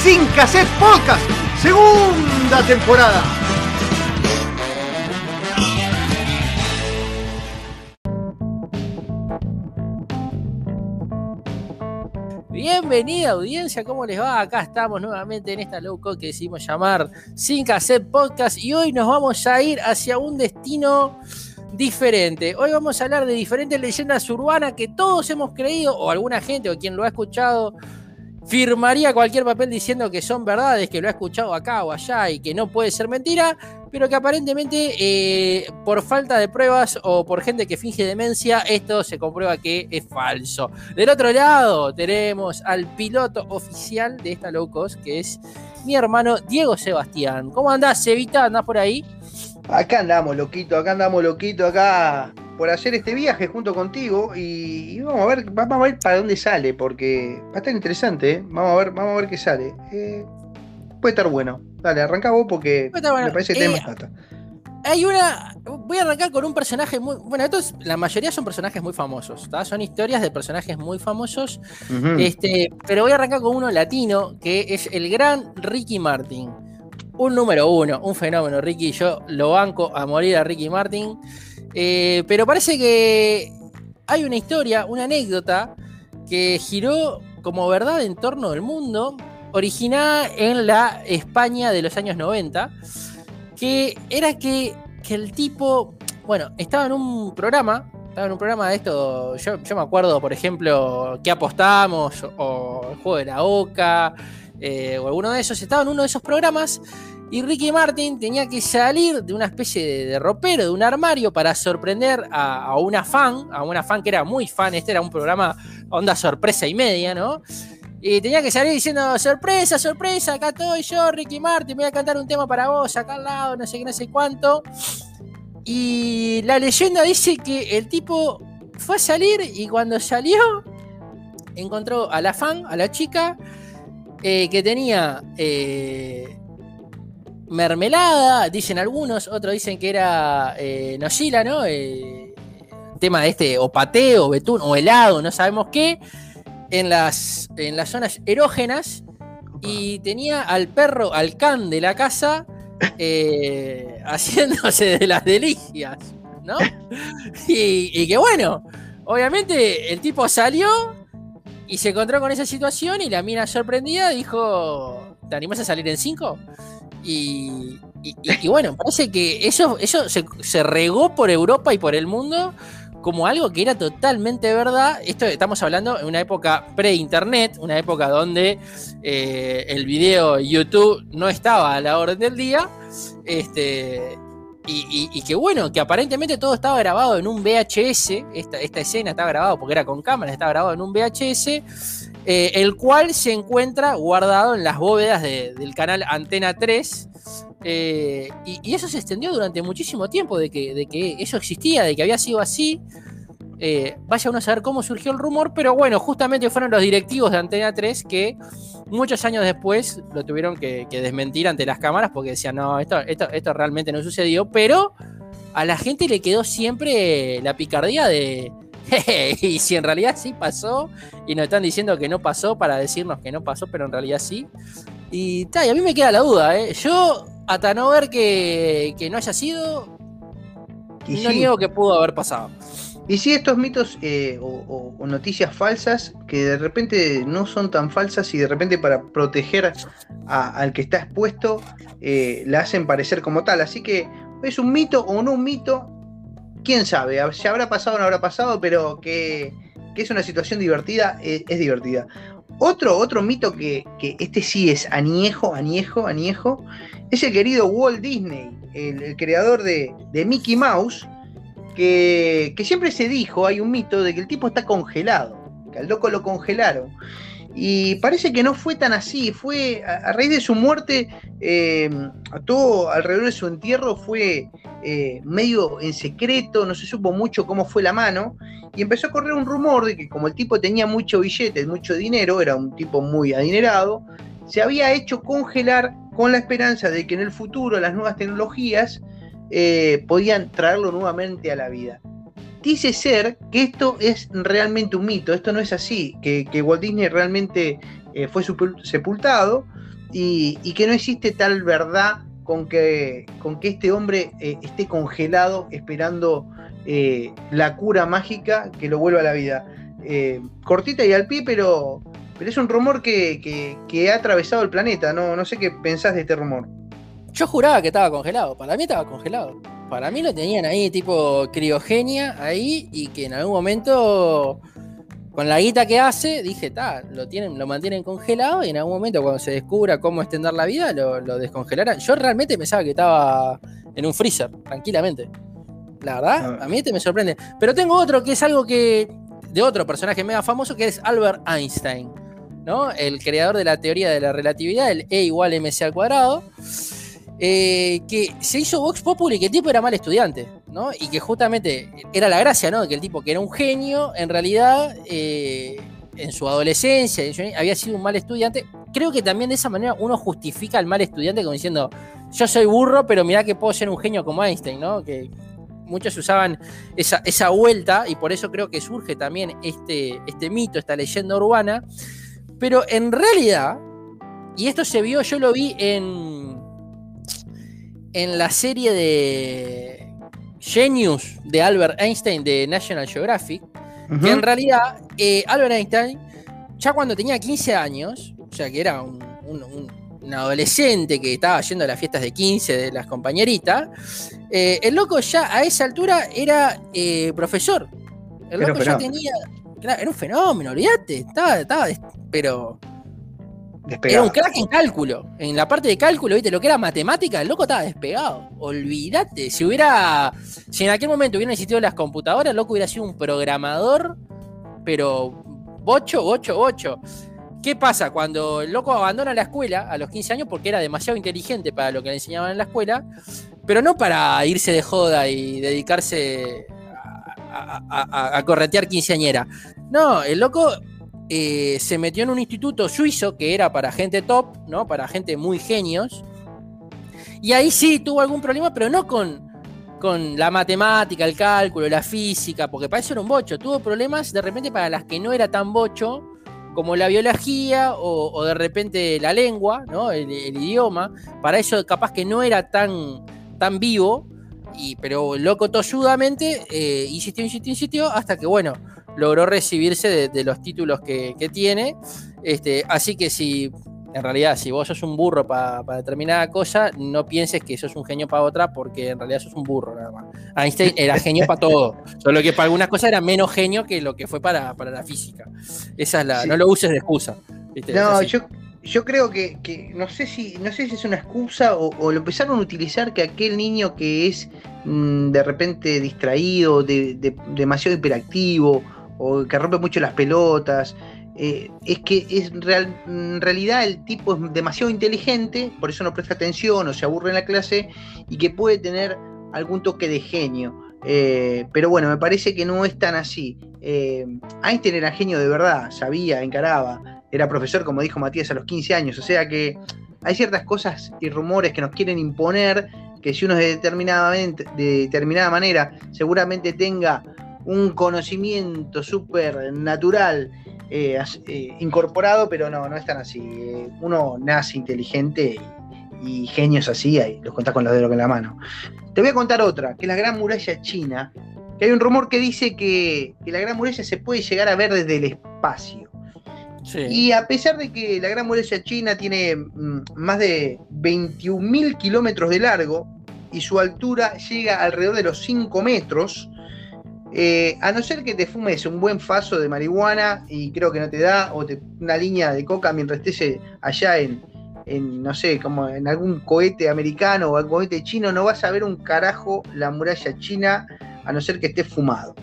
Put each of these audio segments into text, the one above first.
Sin Cassette Podcast, segunda temporada. Bienvenida audiencia, ¿cómo les va? Acá estamos nuevamente en esta loco que decidimos llamar Sin Cassette Podcast y hoy nos vamos a ir hacia un destino diferente. Hoy vamos a hablar de diferentes leyendas urbanas que todos hemos creído, o alguna gente, o quien lo ha escuchado, firmaría cualquier papel diciendo que son verdades, que lo ha escuchado acá o allá y que no puede ser mentira, pero que aparentemente eh, por falta de pruebas o por gente que finge demencia, esto se comprueba que es falso. Del otro lado tenemos al piloto oficial de esta low cost, que es mi hermano Diego Sebastián. ¿Cómo andás, Evita? ¿Andás por ahí? Acá andamos, loquito, acá andamos, loquito, acá por hacer este viaje junto contigo y, vamos a ver, vamos a ver para dónde sale, porque va a estar interesante, ¿eh? Vamos a ver, vamos a ver qué sale. Eh, puede estar bueno. Dale, arranca vos porque me parece que tenemos eh, Hay una. Voy a arrancar con un personaje muy. Bueno, estos, la mayoría son personajes muy famosos. Son historias de personajes muy famosos. este, pero voy a arrancar con uno latino, que es el gran Ricky Martin un número uno, un fenómeno, Ricky. Yo lo banco a morir a Ricky Martin. Eh, pero parece que hay una historia, una anécdota que giró como verdad en torno del mundo, originada en la España de los años 90, que era que, el tipo, bueno, estaba en un programa, estaba en un programa de esto, yo, me acuerdo, por ejemplo, que apostamos, o el juego de la Oca, eh, o alguno de esos, estaba en uno de esos programas y Ricky Martin tenía que salir de una especie de, ropero, de un armario, para sorprender a, una fan, a una fan que era muy fan, este era un programa onda sorpresa y media, ¿no? Y tenía que salir diciendo, sorpresa, sorpresa, acá estoy yo, Ricky Martin, voy a cantar un tema para vos, acá al lado, no sé qué, no sé cuánto. Y la leyenda dice que el tipo fue a salir y cuando salió encontró a la fan, a la chica, eh, que tenía eh, mermelada, dicen algunos, otros dicen que era eh, ¿no? tema de este, o pateo, betún, o helado, no sabemos qué, en las, en las zonas erógenas, y tenía al perro, al can de la casa, haciéndose de las delicias, ¿no? Y, y que bueno, obviamente el tipo salió y se encontró con esa situación y la mina sorprendida dijo, ¿te animas a salir en cinco? Y, bueno, parece que eso, eso se, regó por Europa y por el mundo como algo que era totalmente verdad. Esto estamos hablando en una época pre-internet, una época donde eh, el video YouTube no estaba a la orden del día. Este, y, que bueno, que aparentemente todo estaba grabado en un VHS, esta, esta escena estaba grabado porque era con cámara, estaba grabado en un VHS, eh, el cual se encuentra guardado en las bóvedas del canal Antena 3. Eh, y, eso se extendió durante muchísimo tiempo de que, que eso existía, de que había sido así. Eh, vaya uno a saber cómo surgió el rumor, pero bueno, justamente fueron los directivos de Antena 3 que muchos años después lo tuvieron que, desmentir ante las cámaras porque decían, no, esto, esto, realmente no sucedió, pero a la gente le quedó siempre la picardía de, y si en realidad sí pasó, y nos están diciendo que no pasó para decirnos que no pasó, pero en realidad sí. Y, y a mí me queda la duda, ¿eh? yo hasta no ver que, no haya sido, no niego que pudo haber pasado. Y si estos mitos eh, o, noticias falsas que de repente no son tan falsas y de repente para proteger al que está expuesto eh, la hacen parecer como tal. Así que es un mito o no un mito, quién sabe, si habrá pasado o no habrá pasado, pero que, es una situación divertida, es, divertida. Otro, otro mito que, este sí es añejo, añejo, añejo, es el querido Walt Disney, el, creador de, de Mickey Mouse que, siempre se dijo, hay un mito de que el tipo está congelado, que al loco lo congelaron. Y parece que no fue tan así, fue a, raíz de su muerte, eh, todo alrededor de su entierro fue eh, medio en secreto, no se supo mucho cómo fue la mano, y empezó a correr un rumor de que como el tipo tenía mucho billete, mucho dinero, era un tipo muy adinerado, se había hecho congelar con la esperanza de que en el futuro las nuevas tecnologías eh, podían traerlo nuevamente a la vida dice ser que esto es realmente un mito, esto no es así, que, Walt Disney realmente eh, fue sepultado y, que no existe tal verdad con que, este hombre eh, esté congelado esperando eh, la cura mágica que lo vuelva a la vida. cortita y al pie, pero, pero es un rumor que, ha atravesado el planeta, ¿no? no sé qué pensás de este rumor. Yo juraba que estaba congelado, para mí estaba congelado para mí lo tenían ahí tipo criogenia ahí y que en algún momento con la guita que hace, dije, ta, lo tienen, lo mantienen congelado y en algún momento cuando se descubra cómo extender la vida, lo, descongelarán. Yo realmente pensaba que estaba en un freezer, tranquilamente. La verdad, ah. a mí este me sorprende. Pero tengo otro que es algo que. de otro personaje mega famoso que es Albert Einstein, ¿no? El creador de la teoría de la relatividad, el E igual mc al cuadrado. Eh, que se hizo Vox Populi que el tipo era mal estudiante, ¿no? Y que justamente era la gracia, ¿no? Que el tipo que era un genio, en realidad, eh, en su adolescencia, había sido un mal estudiante. Creo que también de esa manera uno justifica al mal estudiante como diciendo, yo soy burro, pero mirá que puedo ser un genio como Einstein, ¿no? Que muchos usaban esa, esa vuelta y por eso creo que surge también este, este mito, esta leyenda urbana. Pero en realidad, y esto se vio, yo lo vi en, en la serie de Genius de Albert Einstein de National Geographic, que en realidad eh, Albert Einstein, ya cuando tenía 15 años, o sea que era un, adolescente que estaba yendo a las fiestas de 15 de las compañeritas, eh, el loco ya a esa altura era eh, profesor. El loco ya tenía. era un fenómeno, olvídate. Estaba, estaba, pero era un crack en cálculo. En la parte de cálculo, ¿viste? Lo que era matemática, el loco estaba despegado. Olvídate. Si hubiera. Si en aquel momento hubieran existido las computadoras, el loco hubiera sido un programador, pero bocho, bocho, bocho. ¿Qué pasa? Cuando el loco abandona la escuela a los 15 años porque era demasiado inteligente para lo que le enseñaban en la escuela, pero no para irse de joda y dedicarse a, a, corretear quinceañera. No, el loco eh, se metió en un instituto suizo que era para gente top, ¿no? Para gente muy genios. Y ahí sí tuvo algún problema, pero no con, con la matemática, el cálculo, la física, porque para eso era un bocho. Tuvo problemas de repente para las que no era tan bocho, como la biología o, de repente la lengua, ¿no? El, idioma. Para eso capaz que no era tan, tan vivo, y, pero loco tosudamente eh, insistió, insistió, insistió, hasta que, bueno, logró recibirse de, los títulos que, tiene. Este, así que si, en realidad, si vos sos un burro para determinada cosa, no pienses que sos un genio para otra, porque en realidad sos un burro nada más. Einstein era genio para todo, solo que para algunas cosas era menos genio que lo que fue para, la física. Esa es la, no lo uses de excusa. No, yo, yo creo que, no sé si no sé si es una excusa o, lo empezaron a utilizar que aquel niño que es mm, de repente distraído, demasiado hiperactivo o que rompe mucho las pelotas. Eh, es que es real, en realidad el tipo es demasiado inteligente, por eso no presta atención o se aburre en la clase y que puede tener algún toque de genio. Eh, pero bueno, me parece que no es tan así. Eh, Einstein era genio de verdad, sabía, encaraba, era profesor, como dijo Matías, a los 15 años, o sea que hay ciertas cosas y rumores que nos quieren imponer que si uno de de determinada manera seguramente tenga un conocimiento súper natural eh, eh, incorporado, pero no, no es tan así. Eh, uno nace inteligente y, genios así, ahí los contás con los dedos en la mano. Te voy a contar otra, que es la Gran Muralla China, que hay un rumor que dice que, la Gran Muralla se puede llegar a ver desde el espacio. Y a pesar de que la Gran Muralla China tiene mm, más de 21.000 kilómetros de largo y su altura llega alrededor de los 5 metros, eh, a no ser que te fumes un buen faso de marihuana y creo que no te da, o una línea de coca mientras estés allá en, no sé, como en algún cohete americano o algún cohete chino, no vas a ver un carajo la muralla china a no ser que estés fumado.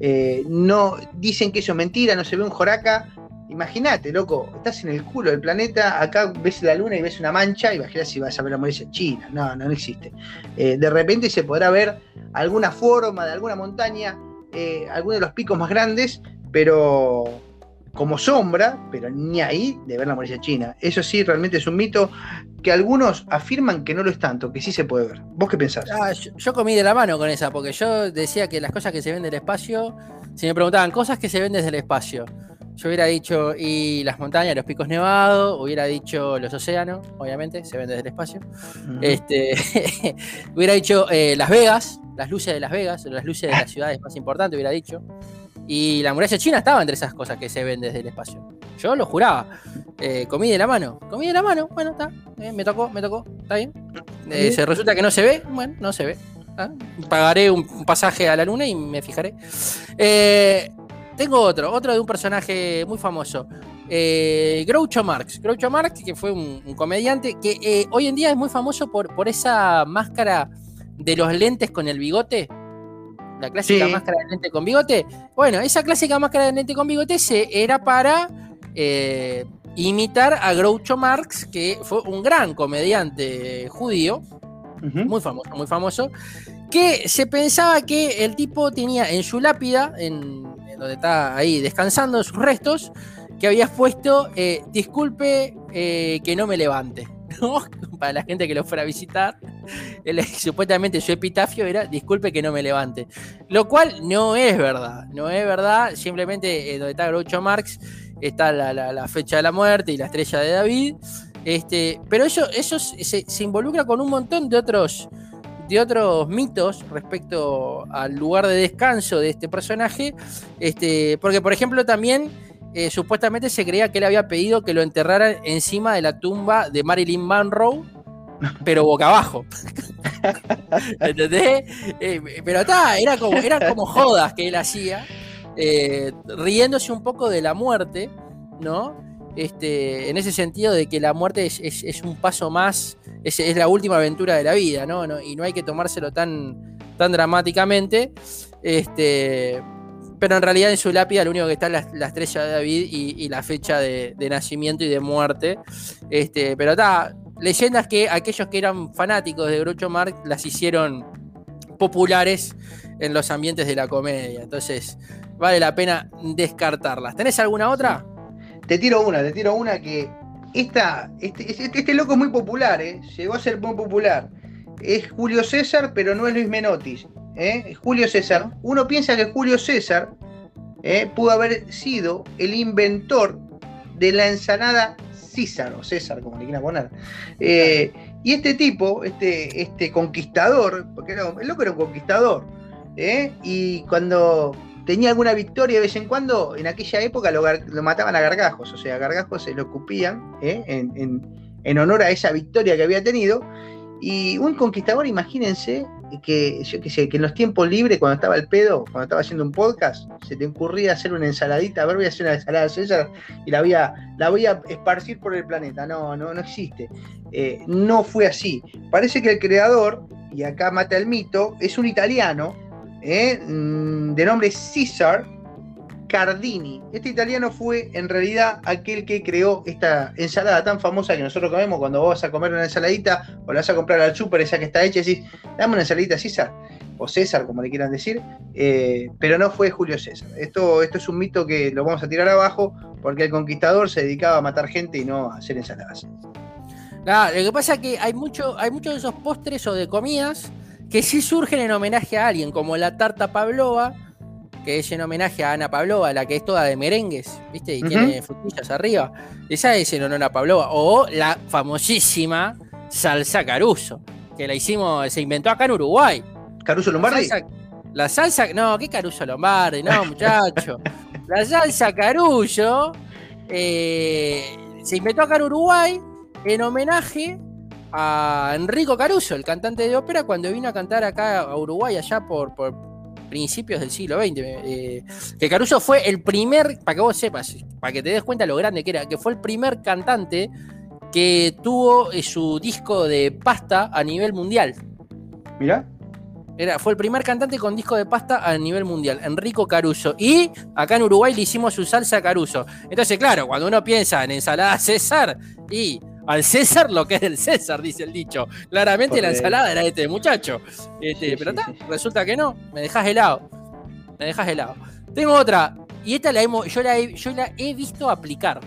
Eh, no, dicen que eso es mentira, no se ve un joraca, Imagínate, loco, estás en el culo del planeta, acá ves la luna y ves una mancha, imagínate si vas a ver la muralla china. No, no, existe. Eh, de repente se podrá ver alguna forma de alguna montaña, eh, alguno de los picos más grandes, pero como sombra, pero ni ahí de ver la muralla china. Eso sí, realmente es un mito que algunos afirman que no lo es tanto, que sí se puede ver. ¿Vos qué pensás? Ah, yo, yo comí de la mano con esa, porque yo decía que las cosas que se ven del espacio, si me preguntaban cosas que se ven desde el espacio, yo hubiera dicho, y las montañas, los picos nevados, hubiera dicho los océanos, obviamente, se ven desde el espacio. Este, hubiera dicho eh, Las Vegas, las luces de Las Vegas, las luces de las ciudades más importantes, hubiera dicho. Y la muralla china estaba entre esas cosas que se ven desde el espacio. Yo lo juraba. Eh, comí de la mano. Comí de la mano. Bueno, está. eh, me tocó, me tocó. Está bien. Eh, se resulta que no se ve. Bueno, no se ve. ¿ah? Pagaré un, pasaje a la luna y me fijaré. Eh, tengo otro, otro de un personaje muy famoso. Groucho Marx. Groucho Marx, que fue un, un comediante que hoy en día es muy famoso por, por esa máscara de los lentes con el bigote. La clásica Sí. máscara de lente con bigote. Bueno, esa clásica máscara de lente con bigote se, era para eh, imitar a Groucho Marx, que fue un gran comediante judío muy famoso, muy famoso, que se pensaba que el tipo tenía en su lápida, en, en donde está ahí descansando sus restos, que habías puesto, eh, disculpe eh, que no me levante. ¿no? Para la gente que lo fuera a visitar, supuestamente su epitafio era disculpe que no me levante. Lo cual no es verdad, no es verdad, simplemente eh, donde está Groucho Marx está la fecha de la muerte y la estrella de David. Este, pero eso, eso se, se involucra con un montón de otros, de otros mitos respecto al lugar de descanso de este personaje. Este, porque, por ejemplo, también eh, supuestamente se creía que él había pedido que lo enterraran encima de la tumba de Marilyn Monroe, pero boca abajo. ¿Entendés? Eh, pero está, era como, eran como jodas que él hacía, eh, riéndose un poco de la muerte, ¿no? Este, en ese sentido de que la muerte es, un paso más, es, es la última aventura de la vida, ¿no? No- y no hay que tomárselo tan, tan dramáticamente. Este, pero en realidad en su lápida lo único que está es la, la estrella de David y, la fecha de, de nacimiento y de muerte. Este, pero está, leyendas que aquellos que eran fanáticos de Groucho Marx las hicieron populares en los ambientes de la comedia. Entonces, vale la pena descartarlas. ¿Tenés alguna otra? Te tiro una, te tiro una que esta, este, este, este loco es muy popular, ¿eh? llegó a ser muy popular. Es Julio César, pero no es Luis Menotis. ¿Eh? Julio César. Uno piensa que Julio César ¿eh? pudo haber sido el inventor de la ensalada César, o César, como le quieran poner. Eh, y este tipo, este, este conquistador, porque era, el loco era un conquistador, y cuando tenía alguna victoria de vez en cuando, en aquella época lo, mataban a gargajos, o sea, gargajos se lo escupían en- en honor a esa victoria que había tenido. Y un conquistador, imagínense, que yo qué sé, que en los tiempos libres, cuando estaba el pedo, cuando estaba haciendo un podcast, se te ocurría hacer una ensaladita, a ver, voy a hacer una ensalada César y la voy a, la voy a esparcir por el planeta. No, no, no existe. Eh, no fue así. Parece que el creador, y acá mata el mito, es un italiano ¿eh? Mm, de nombre César Cardini. Este italiano fue en realidad aquel que creó esta ensalada tan famosa que nosotros comemos cuando vos vas a comer una ensaladita o la vas a comprar al súper, esa que está hecha, y decís, dame una ensaladita César, o César, como le quieran decir, eh, pero no fue Julio César. Esto, esto es un mito que lo vamos a tirar abajo porque el conquistador se dedicaba a matar gente y no a hacer ensaladas. Lo que pasa es que hay, mucho, hay muchos de esos postres o de comidas que sí surgen en homenaje a alguien, como la tarta Pavlova, que es en homenaje a Ana Pavlova, la que es toda de merengues, ¿viste? Y tiene frutillas arriba. Esa es en honor a Pavlova. O la famosísima salsa Caruso, que la hicimos, se inventó acá en Uruguay. Caruso La Lombardi. salsa, la salsa- no, ¿qué Caruso Lombardi? No, muchacho. la salsa Caruso eh, se inventó acá en Uruguay en homenaje a Enrico Caruso, el cantante de ópera, cuando vino a cantar acá a Uruguay allá por, por principios del siglo XX. eh, que Caruso fue el primer, para que vos sepas, para que te des cuenta lo grande que era, que fue el primer cantante que tuvo eh, su disco de pasta a nivel mundial. Mirá. Era, fue el primer cantante con disco de pasta a nivel mundial, Enrico Caruso. Y acá en Uruguay le hicimos su salsa Caruso. Entonces, claro, cuando uno piensa en ensalada César y al César lo que es del César, dice el dicho. Claramente la ensalada era de este muchacho. Este, pero resulta que no, me dejas helado. Me dejas helado. Tengo otra, y esta la hemos, yo la he, yo la he visto aplicar.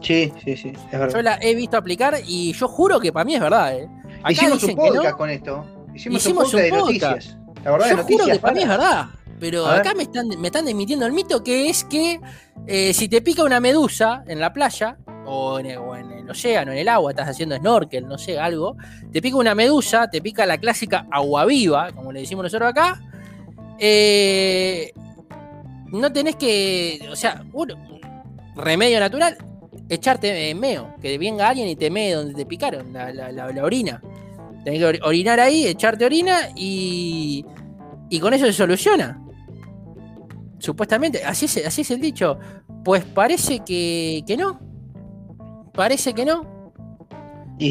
Sí, sí, sí, es verdad. Yo la he visto aplicar y yo juro que para mí es verdad. ¿eh? Hicimos un podcast con esto. Hicimos, un podcast de noticias. La verdad, yo juro que para mí es verdad. Pero acá me están, me están emitiendo el mito que es que eh, si te pica una medusa en la playa, o en, el, océano, en el agua, estás haciendo snorkel, no sé, algo, te pica una medusa, te pica la clásica agua viva, como le decimos nosotros acá, eh, no tenés que, o sea, un remedio natural, echarte meo, que venga alguien y te mee donde te picaron, la, orina. Tenés que orinar ahí, echarte orina y, y con eso se soluciona. Supuestamente, así es, así es el dicho. Pues parece que, que no. Parece que no.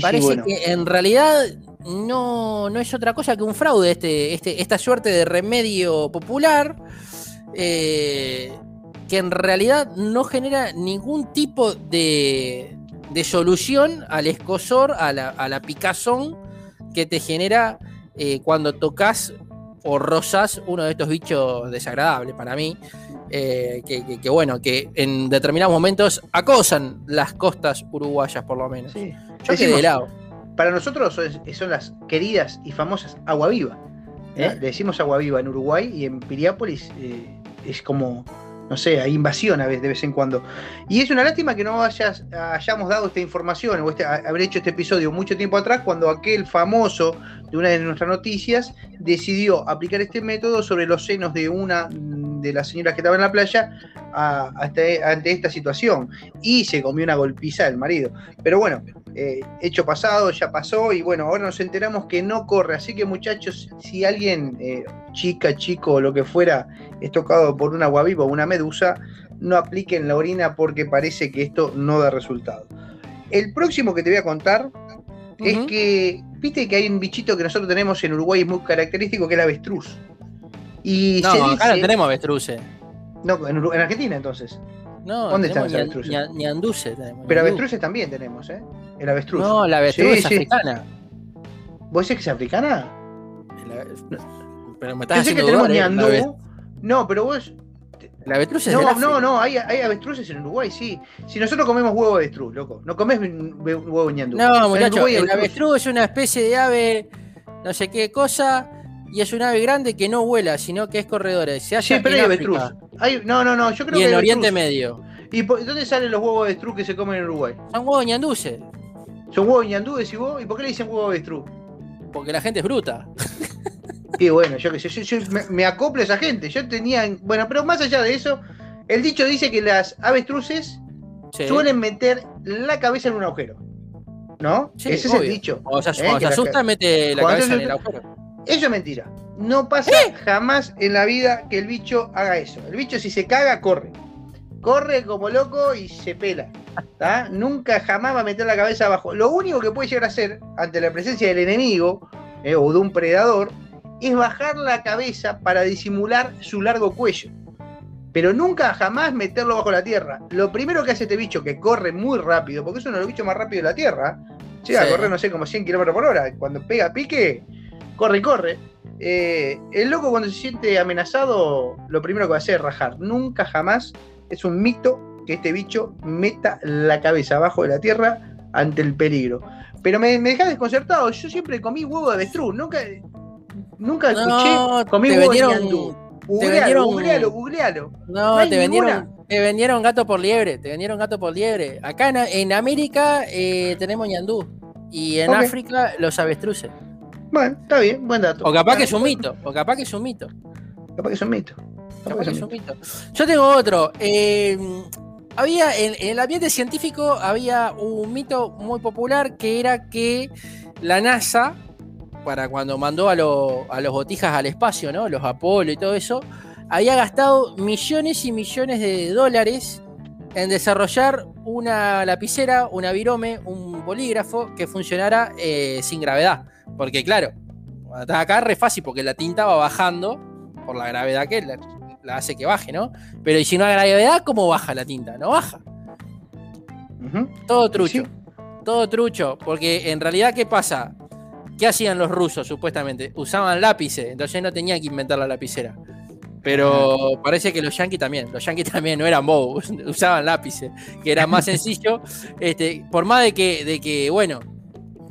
parece que en realidad no, no es otra cosa que un fraude este, este, esta suerte de remedio popular eh, que en realidad no genera ningún tipo de, solución al escosor, a la, picazón que te genera eh, cuando tocas o rozas uno de estos bichos desagradables para mí, eh, que, bueno, que en determinados momentos acosan las costas uruguayas por lo menos. Yo quedé de lado. Para nosotros son, las queridas y famosas agua viva. Le decimos agua viva en Uruguay y en Piriápolis es como, no sé, hay invasión a veces, de vez en cuando. Y es una lástima que no hayas, hayamos dado esta información o este, haber hecho este episodio mucho tiempo atrás, cuando aquel famoso de una de nuestras noticias decidió aplicar este método sobre los senos de una de las señoras que estaba en la playa ante esta situación. Y se comió una golpiza del marido. Pero bueno, eh, hecho pasado, ya pasó y bueno, ahora nos enteramos que no corre. Así que muchachos, si alguien, eh, chica, chico o lo que fuera, es tocado por una guaviva o una medusa, no apliquen la orina porque parece que esto no da resultado. El próximo que te voy a contar es que, viste que hay un bichito que nosotros tenemos en Uruguay muy característico que es el avestruz. Y no, acá no tenemos avestruces. No, en, en Argentina entonces. No, ¿Dónde están los avestruces? Ñanduce tenemos. Pero avestruces también tenemos, ¿eh? El avestruz. No, la avestruz es africana. ¿Vos decís que es africana? Pero me estás Yo que tenemos ñandú. No, pero vos. La avestruz es No, no, no, hay, hay, avestruces en Uruguay, sí. Si nosotros comemos huevo de avestruz, loco. No comes huevo ñandú. No, muchacho, el avestruz es una especie de ave, no sé qué cosa y es un ave grande que no vuela, sino que es corredora. Se sí, pero hay avestruz. no, no, no, yo creo y en Oriente Medio. ¿Y dónde salen los huevos de avestruz que se comen en Uruguay? Son huevos ñanduces. ¿Son huevos ñandú, decís vos? ¿Y por qué le dicen huevo de avestruz? Porque la gente es bruta. Y bueno, yo que sé, yo, me, acoplo a esa gente. Yo tenía. Bueno, pero más allá de eso, el dicho dice que las avestruces suelen meter la cabeza en un agujero. ¿No? Ese es el dicho. O sea, ¿eh? se asusta, mete la cabeza en el agujero. Eso es mentira. No pasa ¿Eh? jamás en la vida que el bicho haga eso. El bicho si se caga, corre. Corre como loco y se pela. Nunca jamás va a meter la cabeza abajo. Lo único que puede llegar a hacer ante la presencia del enemigo eh, o de un predador es bajar la cabeza para disimular su largo cuello. Pero nunca jamás meterlo bajo la tierra. Lo primero que hace este bicho, que corre muy rápido, porque es uno de los bichos más rápidos de la tierra, llega a correr, no sé, como 100 km por hora. Cuando pega pique, corre, corre. Eh, el loco cuando se siente amenazado, lo primero que va a hacer es rajar. Nunca jamás es un mito que este bicho meta la cabeza abajo de la tierra ante el peligro. Pero me, me deja desconcertado. Yo siempre comí huevo de avestruz. Nunca, nunca escuché. comí huevo de Googlealo, googlealo, googlealo. No, te vendieron, te vendieron gato por liebre. Te vendieron gato por liebre. Acá en, América eh, tenemos ñandú. Y en África los avestruces. Bueno, está bien, buen dato. O capaz que es un mito, o capaz que es un mito. Capaz que es un mito. Capaz que es un mito. Yo tengo otro. Eh, había en, el ambiente científico había un mito muy popular que era que la NASA, para cuando mandó a, a los botijas al espacio, ¿no? Los Apolo y todo eso, había gastado millones y millones de dólares en desarrollar una lapicera, una virome, un bolígrafo que funcionara eh, sin gravedad. Porque claro, estás acá es re fácil porque la tinta va bajando por la gravedad que la, la hace que baje, ¿no? Pero y si no hay gravedad, ¿cómo baja la tinta? No baja. Todo trucho. Sí. Todo trucho. Porque en realidad, ¿qué pasa? ¿Qué hacían los rusos supuestamente? Usaban lápices, entonces no tenían que inventar la lapicera. Pero parece que los yankees también, los yankees también no eran bobos, usaban lápices, que era más sencillo. Este, por más de que, de que, bueno,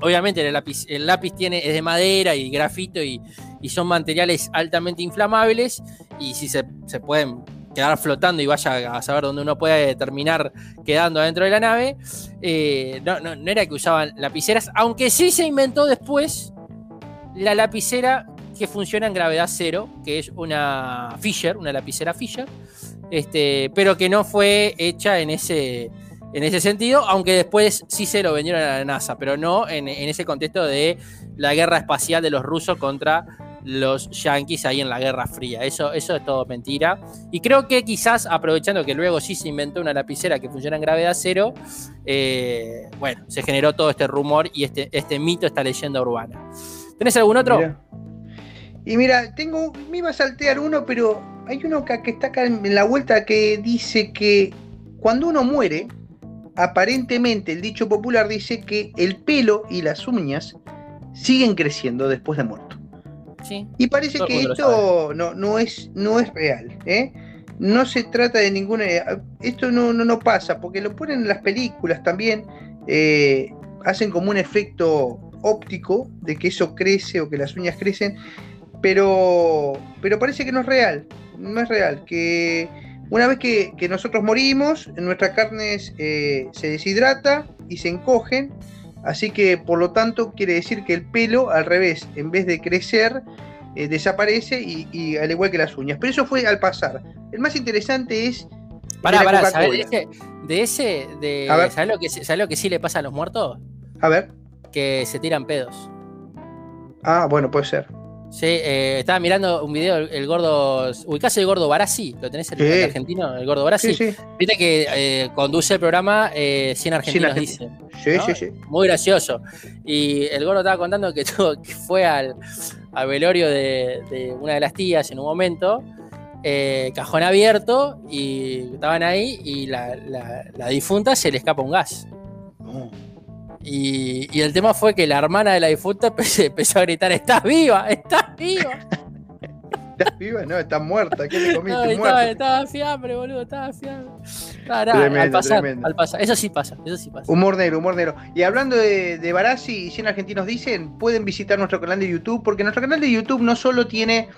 obviamente el lápiz, el lápiz tiene, es de madera y grafito y, y son materiales altamente inflamables y si se, se pueden quedar flotando y vaya a saber dónde uno puede terminar quedando adentro de la nave, eh, no, no, no era que usaban lapiceras, aunque sí se inventó después la lapicera que funciona en gravedad cero, que es una Fisher, una lapicera Fisher, este, pero que no fue hecha en ese, en ese sentido, aunque después sí se lo vendieron a la NASA, pero no en, ese contexto de la guerra espacial de los rusos contra los yanquis ahí en la Guerra Fría. Eso, eso es todo mentira. Y creo que quizás aprovechando que luego sí se inventó una lapicera que funciona en gravedad cero, eh, bueno, se generó todo este rumor y este, este mito, esta leyenda urbana. ¿Tenés algún otro? Y mira, tengo, me iba a saltear uno, pero hay uno que, que está acá en la vuelta que dice que cuando uno muere, aparentemente el dicho popular dice que el pelo y las uñas siguen creciendo después de muerto. Sí. Y parece que esto no, no, es, no es real. ¿eh? No se trata de ninguna. Esto no, no, no pasa, porque lo ponen en las películas también. eh, hacen como un efecto óptico de que eso crece o que las uñas crecen, pero, pero parece que no es real. No es real. Que una vez que, que nosotros morimos, nuestra carne eh, se deshidrata y se encogen. Así que por lo tanto quiere decir que el pelo al revés, en vez de crecer, eh, desaparece y, y al igual que las uñas. Pero eso fue al pasar. El más interesante es... Pará, pará, ¿sabés Coca-Cola. de ese, de ese de, A ver. ¿sabés lo, que, ¿sabés lo que sí le pasa a los muertos? A ver. Que se tiran pedos. Ah, bueno, puede ser. Sí, eh, estaba mirando un video, el, el gordo. ¿Ubicás el gordo Barassi? ¿Lo tenés el, Sí. el argentino? El gordo Barassi. Sí, sí. Viste que eh, conduce el programa eh, 100 argentinos dicen. Sí, ¿no? sí, sí. Muy gracioso. Y el gordo estaba contando que, tuvo- que fue al, al velorio de, de una de las tías en un momento, eh, cajón abierto, y estaban ahí, y la, la- la difunta se le escapa un gas. No. Y, y el tema fue que la hermana de la difunta empe- empezó a gritar: ¡Estás viva! ¡Estás viva! ¿Estás viva? No, está muerta. ¿Qué le comiste? No, estaba, estaba fiambre, boludo, estaba fiambre. Ah, nada, Tremendo, al pasar, tremendo. al pasar. Eso sí pasa, eso sí pasa. Humor negro, humor negro. Y hablando de, de Barassi y 100 argentinos dicen, pueden visitar nuestro canal de YouTube, porque nuestro canal de YouTube no solo tiene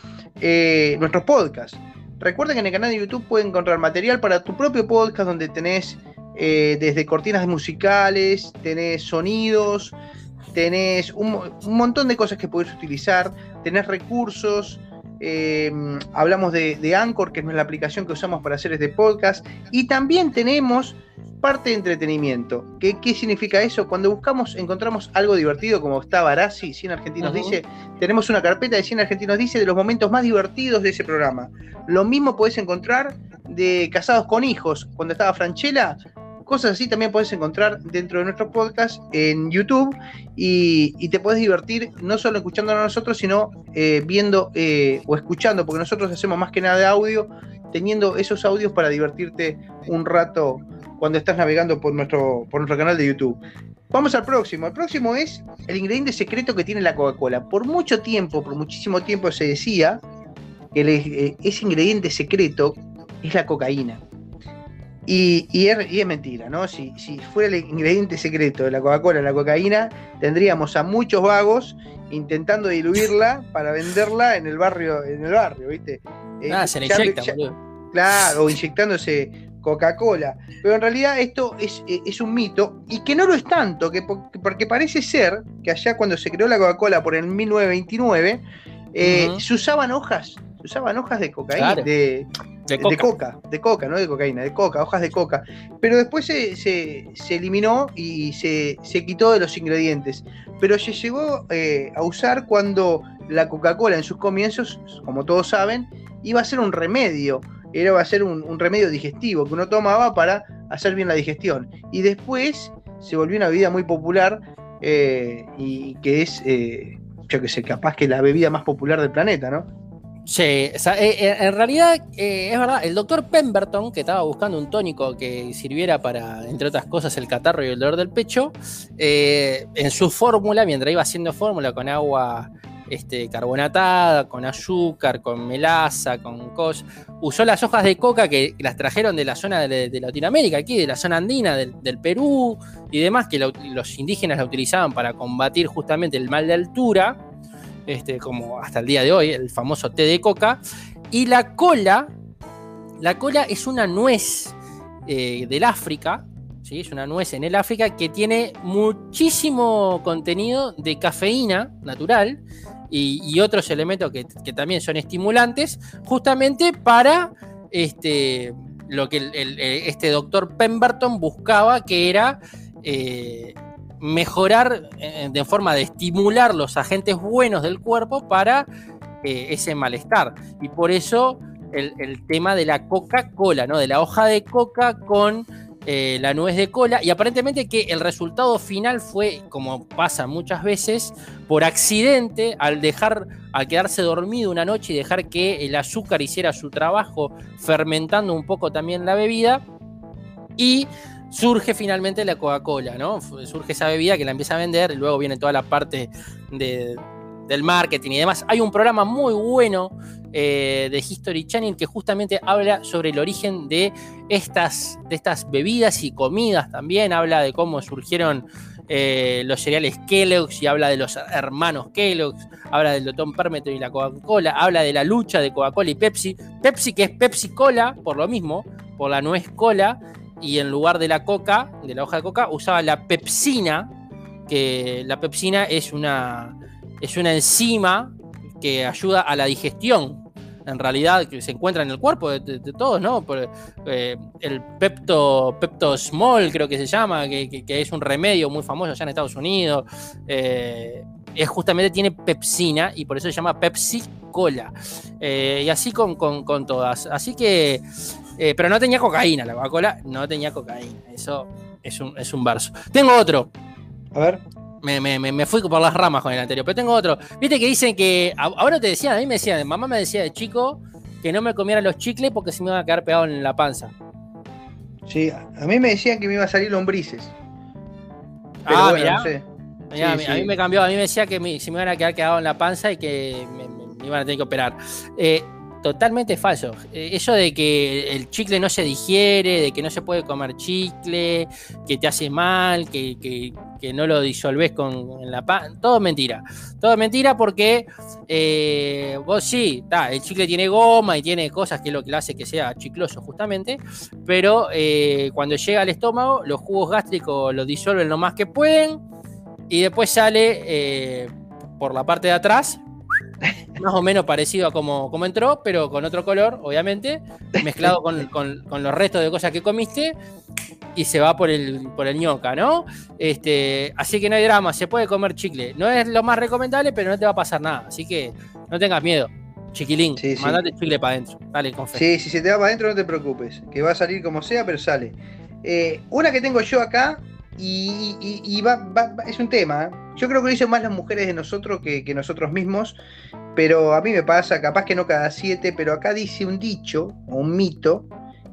eh, nuestros podcasts. Recuerden que en el canal de YouTube pueden encontrar material para tu propio podcast, donde tenés eh, desde cortinas musicales, tenés sonidos, tenés un, mo- un montón de cosas que podés utilizar, tenés recursos. eh, hablamos de, de Anchor, que es la aplicación que usamos para hacer este podcast. Y también tenemos parte de entretenimiento. ¿Qué, qué significa eso? Cuando buscamos, encontramos algo divertido, como está Barassi, 100 Argentinos dice, tenemos una carpeta de 100 Argentinos dice de los momentos más divertidos de ese programa. Lo mismo podés encontrar de Casados con Hijos, cuando estaba Franchella. Cosas así también podés encontrar dentro de nuestro podcast en YouTube y, te podés divertir no solo escuchándonos a nosotros, sino eh, viendo eh, o escuchando, porque nosotros hacemos más que nada de audio, teniendo esos audios para divertirte un rato cuando estás navegando por nuestro, por nuestro canal de YouTube. Vamos al próximo. El próximo es el ingrediente secreto que tiene la Coca-Cola. Por mucho tiempo, por muchísimo tiempo se decía que el- eh, ese ingrediente secreto es la cocaína. Y, y es, y es mentira, ¿no? Si, si fuera el ingrediente secreto de la Coca-Cola la cocaína, tendríamos a muchos vagos intentando diluirla para venderla en el barrio, en el barrio, ¿viste? Eh, Ah, se le ya- inyecta, ya- boludo. Claro, o inyectándose Coca-Cola. Pero en realidad esto es, eh, es un mito y que no lo es tanto, que po- porque parece ser que allá cuando se creó la Coca-Cola por el 1929, eh, Ujú. se usaban hojas, se usaban hojas de cocaína, Claro. de, De de coca. coca, de coca, no de cocaína, de coca, hojas de coca. Pero después se, se- se eliminó y se, se quitó de los ingredientes. Pero se llegó eh, a usar cuando la Coca-Cola en sus comienzos, como todos saben, iba a ser un remedio. Era va a ser un, un remedio digestivo que uno tomaba para hacer bien la digestión. Y después se volvió una bebida muy popular eh, y que es eh, yo que sé, capaz que la bebida más popular del planeta, ¿no? Sí, eh, eh, en realidad eh, es verdad, el doctor Pemberton, que estaba buscando un tónico que sirviera para, entre otras cosas, el catarro y el dolor del pecho, en su fórmula, mientras iba haciendo fórmula con agua este, carbonatada, con azúcar, con melaza, con cos, usó las hojas de coca que las trajeron de la zona de, Latinoamérica, aquí, de la zona andina, del, Perú y demás, que los indígenas la utilizaban para combatir justamente el mal de altura este, como hasta el día de hoy, el famoso té de coca. Y la cola, la cola es una nuez eh, del África, ¿sí? es una nuez en el África que tiene muchísimo contenido de cafeína natural y, otros elementos que, también son estimulantes, justamente para este, lo que este doctor Pemberton buscaba, que era eh, mejorar eh, de forma de estimular los agentes buenos del cuerpo para eh, ese malestar. Y por eso el, tema de la Coca-Cola, ¿no? De la hoja de coca con eh, la nuez de cola. Y aparentemente que el resultado final fue, como pasa muchas veces, por accidente, al dejar, al quedarse dormido una noche y dejar que el azúcar hiciera su trabajo, fermentando un poco también la bebida. Y surge finalmente la Coca-Cola, ¿no? Surge esa bebida que la empieza a vender y luego viene toda la parte del marketing y demás. Hay un programa muy bueno eh, de History Channel que justamente habla sobre el origen de estas, de estas bebidas y comidas también, habla de cómo surgieron eh, los cereales Kellogg's y habla de los hermanos Kellogg's, habla del Dotón Permetro y la Coca-Cola, habla de la lucha de Coca-Cola y Pepsi. Pepsi que es Pepsi Cola, por lo mismo, por la nuez cola, y en lugar de la coca, de la hoja de coca, usaba la pepsina, que la pepsina es una, es una enzima que ayuda a la digestión. En realidad, que se encuentra en el cuerpo de, todos, ¿no? Eh, el pepto, Peptosmol, creo que se llama, que, es un remedio muy famoso allá en Estados Unidos. Eh, es justamente tiene pepsina y por eso se llama Pepsi Cola. Eh, y así con, con, todas. Así que eh, pero no tenía cocaína, la Coca-Cola no tenía cocaína. Eso es un, es un verso. Tengo otro. A ver. Me, fui por las ramas con el anterior, pero tengo otro. Viste que dicen que. Ahora te decían, a mí me decían, mamá me decía de chico que no me comiera los chicles porque se me iban a quedar pegados en la panza. Sí, a mí me decían que me iba a salir lombrices. ah, mira. a, mí, me cambió, a mí me decía que me, se me iban a quedar pegados en la panza y que me, iban a tener que operar. Eh, totalmente falso. Eh, eso de que el chicle no se digiere, de que no se puede comer chicle, que te hace mal, que, no lo disolves con la pan, todo mentira. Todo mentira porque eh, vos sí, el chicle tiene goma y tiene cosas que es lo que le hace que sea chicloso justamente, pero eh, cuando llega al estómago, los jugos gástricos lo disuelven lo más que pueden y después sale por la parte de atrás más o menos parecido a como, como entró, pero con otro color, obviamente, mezclado con, los restos de cosas que comiste y se va por el, por el ñoca, ¿no? Este, así que no hay drama, se puede comer chicle. No es lo más recomendable, pero no te va a pasar nada. Así que no tengas miedo. Chiquilín, mandate chicle para adentro. Dale, con Sí, si se te va para adentro, no te preocupes. Que va a salir como sea, pero sale. Eh, una que tengo yo acá y, va, es un tema. ¿eh? Yo creo que lo dicen más las mujeres de nosotros que, nosotros mismos, pero a mí me pasa, capaz que no cada siete, pero acá dice un dicho o un mito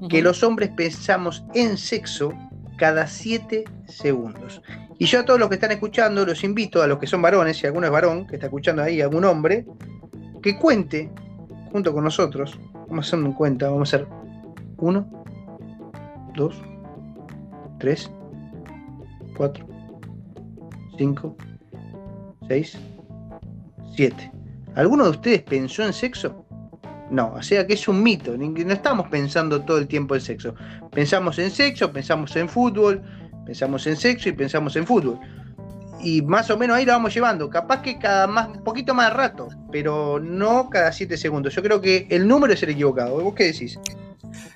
que los hombres pensamos en sexo cada siete segundos. Y yo a todos los que están escuchando los invito, a los que son varones, si alguno es varón, que está escuchando ahí, algún hombre, que cuente junto con nosotros. Vamos a hacer un cuenta, vamos a hacer uno, dos, tres, 4, 5, 6, 7. ¿Alguno de ustedes pensó en sexo? No, o sea que es un mito, no estamos pensando todo el tiempo en sexo. Pensamos en sexo, pensamos en fútbol, pensamos en sexo y pensamos en fútbol. Y más o menos ahí lo vamos llevando. Capaz que cada más, poquito más rato, pero no cada 7 segundos. Yo creo que el número es el equivocado. ¿Vos qué decís?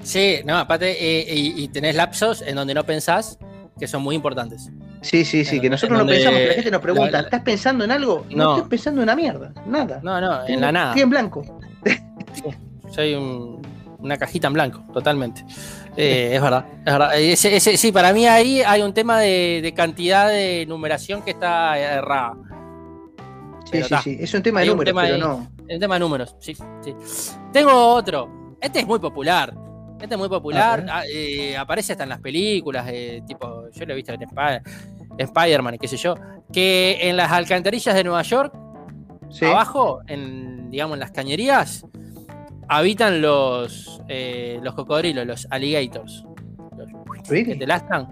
Sí, no, aparte, eh, y, y, tenés lapsos en donde no pensás que son muy importantes. Sí, sí, sí, que nosotros no pensamos, que la gente nos pregunta, ¿estás pensando en algo? No, estoy pensando en una mierda, nada. No, no, en la nada. Estoy en blanco. soy una cajita en blanco, totalmente. Eh, es verdad, es verdad. Ese, sí, para mí ahí hay un tema de, cantidad de numeración que está errada. Sí, ta, sí. Es un tema de un números, tema pero no. el tema de números, sí, sí. Tengo otro. Este es muy popular. Este es muy popular. Ah, eh, aparece hasta en las películas, eh, tipo, yo lo he visto en Sp- en Spider-Man y qué sé yo, que en las alcantarillas de Nueva York, Sí. abajo, en, digamos, en las cañerías, habitan los, eh, los cocodrilos, los alligators. Los que te lastran.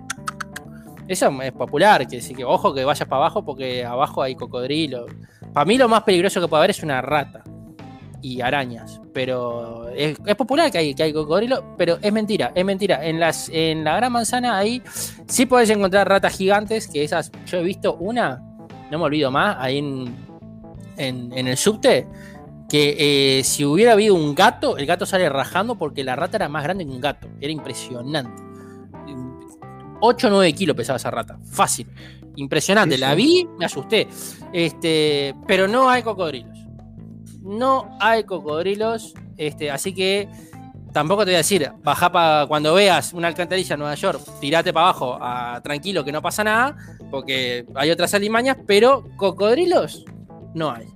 Eso es popular, que sí que ojo que vayas para abajo porque abajo hay cocodrilos. Para mí lo más peligroso que puede haber es una rata y arañas, pero es, es popular que hay, que hay cocodrilos, pero es mentira, es mentira. En, las, en la Gran Manzana ahí sí podés encontrar ratas gigantes, que esas, yo he visto una, no me olvido más, ahí en, en, en el subte, que eh, si hubiera habido un gato, el gato sale rajando porque la rata era más grande que un gato, era impresionante. 8 o 9 kilos pesaba esa rata. Fácil. Impresionante. Sí, La vi, me asusté. Este, pero no hay cocodrilos. No hay cocodrilos. Este, así que tampoco te voy a decir, baja para cuando veas una alcantarilla en Nueva York, tirate para abajo, tranquilo que no pasa nada, porque hay otras alimañas, pero cocodrilos no hay.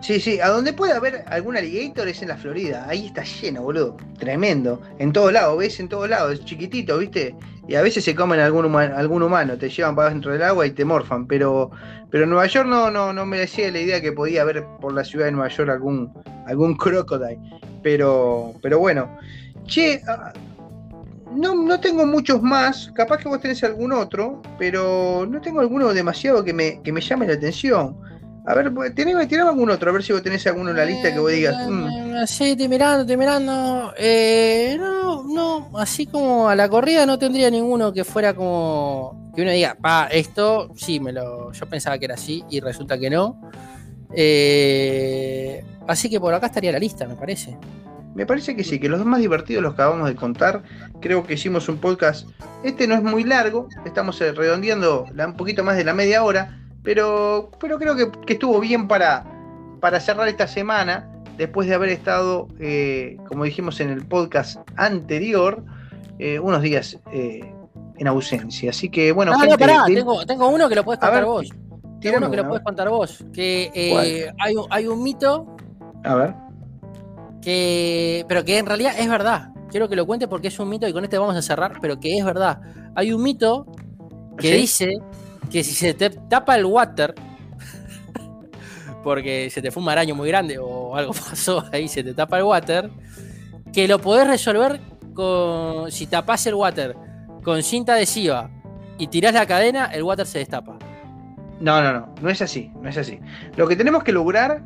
Sí, sí, a donde puede haber algún alligator es en la Florida. Ahí está lleno, boludo. Tremendo. En todos lados, ves en todos lados. Es chiquitito, ¿viste? Y a veces se comen algún, huma- algún humano, te llevan para dentro del agua y te morfan. Pero, pero Nueva York no, no, no me decía la idea que podía haber por la ciudad de Nueva York algún, algún crocodile. Pero, pero bueno. Che, ah, no, no tengo muchos más. Capaz que vos tenés algún otro, pero no tengo alguno demasiado que me, que me llame la atención. A ver, pues, teneme, tirame algún otro, a ver si vos tenés alguno en la lista que vos digas. "Mm, Sí, estoy mirando, estoy mirando. Eh, no, no, así como a la corrida no tendría ninguno que fuera como. Que uno diga, pa, esto sí, me lo. Yo pensaba que era así y resulta que no. Eh, así que por acá estaría la lista, me parece. Me parece que sí, que los dos más divertidos los acabamos de contar. Creo que hicimos un podcast. Este no es muy largo, estamos eh, redondeando un poquito más de la media hora, pero, pero creo que, que estuvo bien para, para cerrar esta semana, después de haber estado, eh, como dijimos en el podcast anterior, eh, unos días eh, en ausencia. Así que, bueno, no, no, gente, pará, de- tengo, tengo uno que lo puedes contar ver, vos. Tengo uno que lo puedes contar vos. Que hay, un, hay un mito A ver. que pero que en realidad es verdad. Quiero que lo cuente porque es un mito y con este vamos a cerrar, pero que es verdad. Hay un mito que ¿Sí? dice que si se te tapa el water porque se te fue un araño muy grande o algo pasó ahí, se te tapa el water, que lo podés resolver con si tapás el water con cinta adhesiva y tirás la cadena, el water se destapa. No, no, no, no es así, no es así. Lo que tenemos que lograr,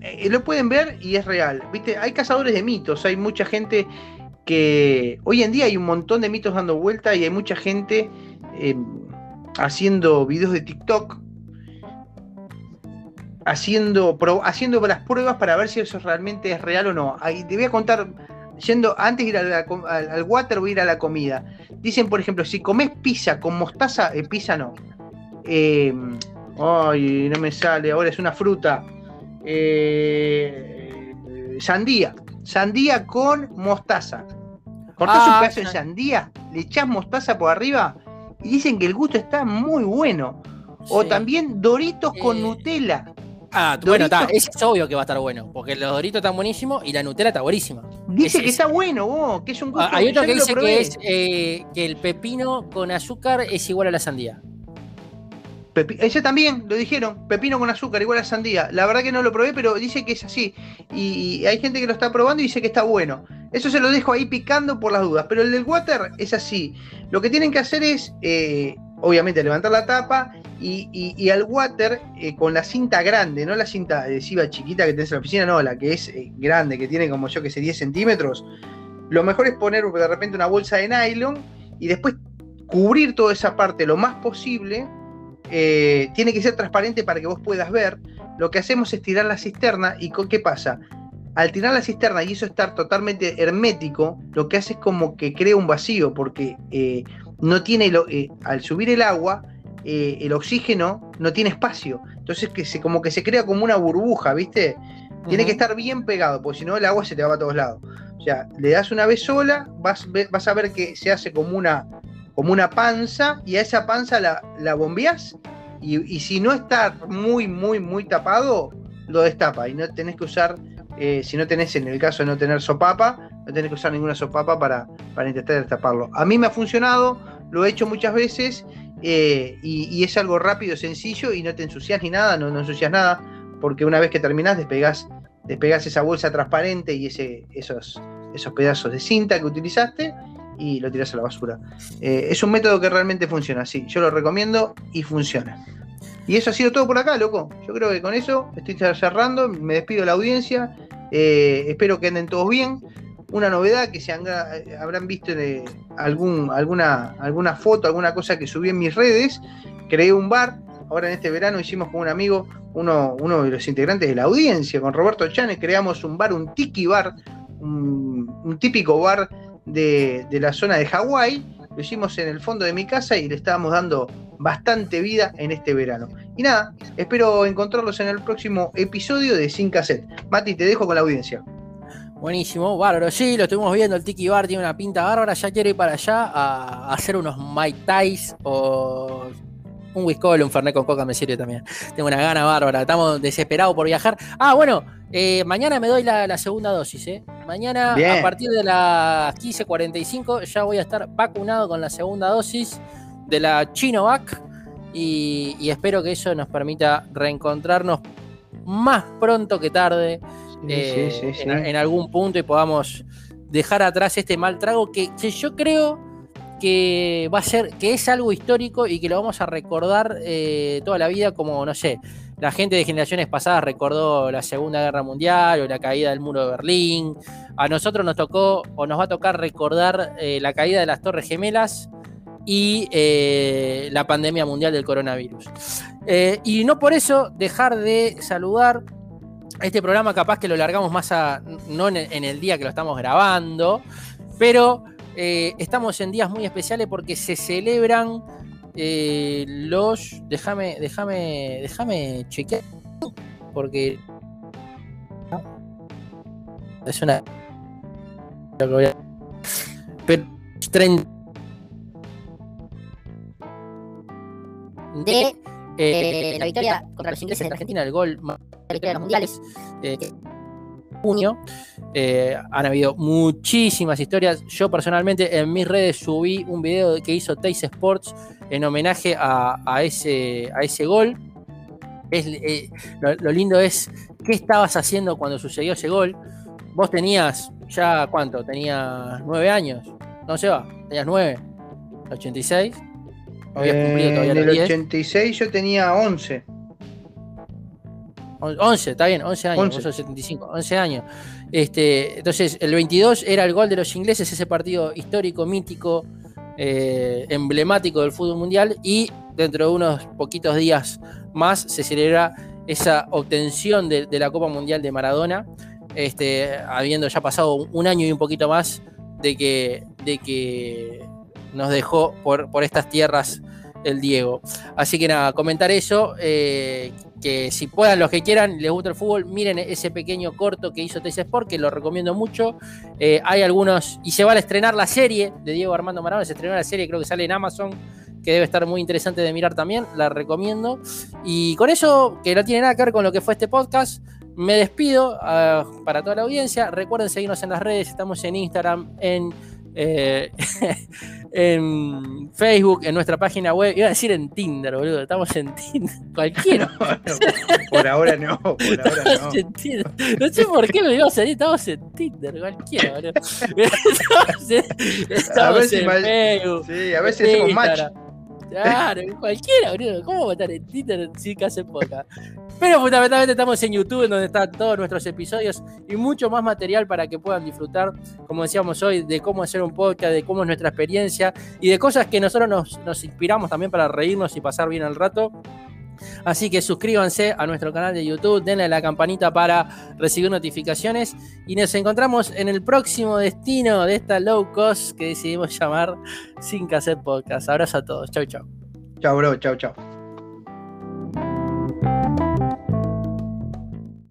eh, lo pueden ver y es real. Viste, hay cazadores de mitos, hay mucha gente que hoy en día hay un montón de mitos dando vuelta y hay mucha gente eh, haciendo videos de TikTok, haciendo, pro- haciendo las pruebas para ver si eso realmente es real o no. Ahí te voy a contar, yendo antes de ir a la com- al, al water, voy a ir a la comida. Dicen, por ejemplo, si comes pizza con mostaza, eh, pizza no. Eh, ay, no me sale, ahora es una fruta. Eh, sandía. Sandía con mostaza. Cortás Ah, un pedazo de sa- sandía, le echás mostaza por arriba y dicen que el gusto está muy bueno. O Sí. también Doritos con Eh, Nutella. Ah, bueno, está, es obvio que va a estar bueno, porque los doritos están buenísimos y la Nutella está buenísima. Dice que está bueno, vos, que es un gusto. Ah, Hay otro que dice que es eh, que el pepino con azúcar es igual a la sandía. Pepi- ese también lo dijeron, pepino con azúcar, igual a sandía. La verdad que no lo probé, pero dice que es así. Y, hay gente que lo está probando y dice que está bueno. Eso se lo dejo ahí picando por las dudas. Pero el del water es así. Lo que tienen que hacer es, eh, obviamente, levantar la tapa y al water eh, con la cinta grande, no la cinta adhesiva chiquita que tenés en la oficina, no, la que es eh, grande, que tiene como yo que sé 10 centímetros. Lo mejor es poner de repente una bolsa de nylon y después cubrir toda esa parte lo más posible eh, tiene que ser transparente para que vos puedas ver. Lo que hacemos es tirar la cisterna y con- ¿qué pasa? Al tirar la cisterna y eso estar totalmente hermético, lo que hace es como que crea un vacío porque eh, no tiene, lo- eh, al subir el agua, eh, el oxígeno no tiene espacio. Entonces que se, como que se crea como una burbuja, ¿viste? Tiene que estar bien pegado, porque si no el agua se te va a todos lados. O sea, le das una vez sola, vas, vas a ver que se hace como una, como una panza y a esa panza la, la Y, si no está muy, muy, muy tapado, lo destapa. Y no tenés que usar, eh, si no tenés, en el caso de no tener sopapa, no tenés que usar ninguna sopapa para, para intentar destaparlo. A mí me ha funcionado, lo he hecho muchas veces eh, y, y es algo rápido, sencillo y no te ensucias ni nada, no, no ensucias nada, porque una vez que terminás despegás, despegás esa bolsa transparente y ese, esos, esos pedazos de cinta que utilizaste y lo tirás a la basura. Eh, es un método que realmente funciona, sí, yo lo recomiendo y funciona. Y eso ha sido todo por acá, loco. Yo creo que con eso estoy cerrando, me despido de la audiencia, eh, espero que anden todos bien. Una novedad que se han- eh, habrán visto de algún, alguna, alguna foto, alguna cosa que subí en mis redes. Creé un bar, ahora en este verano hicimos con un amigo, uno, uno de los integrantes de la audiencia, con Roberto Chanes, creamos un bar, un tiki bar, un típico bar de, la zona de Hawái. Lo hicimos en el fondo de mi casa y le estábamos dando bastante vida en este verano. Y nada, espero encontrarlos en el próximo episodio de Sin Cassette. Mati, te dejo con la audiencia. Buenísimo, bárbaro. Sí, lo estuvimos viendo. El Tiki Bar tiene una pinta bárbara. Ya quiero ir para allá a, a hacer unos Mai Tais o un whisky un Fernet con coca me sirve también. Tengo una gana bárbara. Estamos desesperados por viajar. Ah, bueno, eh, mañana me doy la, la segunda dosis. ¿eh? Mañana, Bien. a partir de las 15.45, ya voy a estar vacunado con la segunda dosis de la Chinovac. Y, y espero que eso nos permita reencontrarnos más pronto que tarde eh, Sí, sí, sí, sí. En, en algún punto y podamos dejar atrás este mal trago que, que yo creo que va a ser, que es algo histórico y que lo vamos a recordar eh, toda la vida como, no sé, la gente de generaciones pasadas recordó la Segunda Guerra Mundial o la caída del muro de Berlín. A nosotros nos tocó o nos va a tocar recordar eh, la caída de las Torres Gemelas y eh, la pandemia mundial del coronavirus. Y no por eso dejar de saludar este programa capaz que lo largamos más a, no en el día que lo estamos grabando, pero eh, estamos en días muy especiales porque se celebran eh, los, déjame, déjame, déjame chequear, porque es una, pero 30 de eh, la victoria contra los ingleses de Argentina, el gol más la victoria de los mundiales, junio. Eh, han habido muchísimas historias. Yo personalmente en mis redes subí un video que hizo Tays Sports en homenaje a, a ese, a ese gol. Es, eh, lo, lo lindo es qué estabas haciendo cuando sucedió ese gol. Vos tenías ya, ¿cuánto? Tenías nueve años. No se va, tenías nueve. 86. No habías cumplido todavía en los el 10. 86 yo tenía 11. On- 11, está bien, 11 años, 11. vos sos 75, 11 años. Este, entonces, el 22 era el gol de los ingleses, ese partido histórico, mítico, eh, emblemático del fútbol mundial, y dentro de unos poquitos días más se celebra esa obtención de, de la Copa Mundial de Maradona, este, habiendo ya pasado un, un año y un poquito más de que, de que nos dejó por, por estas tierras el Diego. Así que nada, comentar eso, eh, que si puedan los que quieran, les gusta el fútbol, miren ese pequeño corto que hizo TC Sport, que lo recomiendo mucho. Eh, hay algunos, y se va a estrenar la serie de Diego Armando Maradona, se estrenó la serie, creo que sale en Amazon, que debe estar muy interesante de mirar también, la recomiendo. Y con eso, que no tiene nada que ver con lo que fue este podcast, me despido ah, para toda la audiencia. Recuerden seguirnos en las redes, estamos en Instagram, en, eh, en Facebook, en nuestra página web. Iba a decir en Tinder, boludo. Estamos en Tinder. Cualquiera. por ahora no, por ahora no. No sé por qué me iba a salir. Estamos en Tinder, cualquiera, boludo. Estamos en, estamos Facebook. Sí, a veces hacemos match. Claro, cualquiera, boludo. ¿Cómo estar en Tinder sin que hace poca? Pero fundamentalmente estamos en YouTube, donde están todos nuestros episodios y mucho más material para que puedan disfrutar, como decíamos hoy, de cómo hacer un podcast, de cómo es nuestra experiencia y de cosas que nosotros nos, nos inspiramos también para reírnos y pasar bien el rato. Así que suscríbanse a nuestro canal de YouTube, denle a la campanita para recibir notificaciones y nos encontramos en el próximo destino de esta low cost que decidimos llamar Sin Cassette Podcast. Abrazo a todos, chau chau. Chao, bro, chao, chao.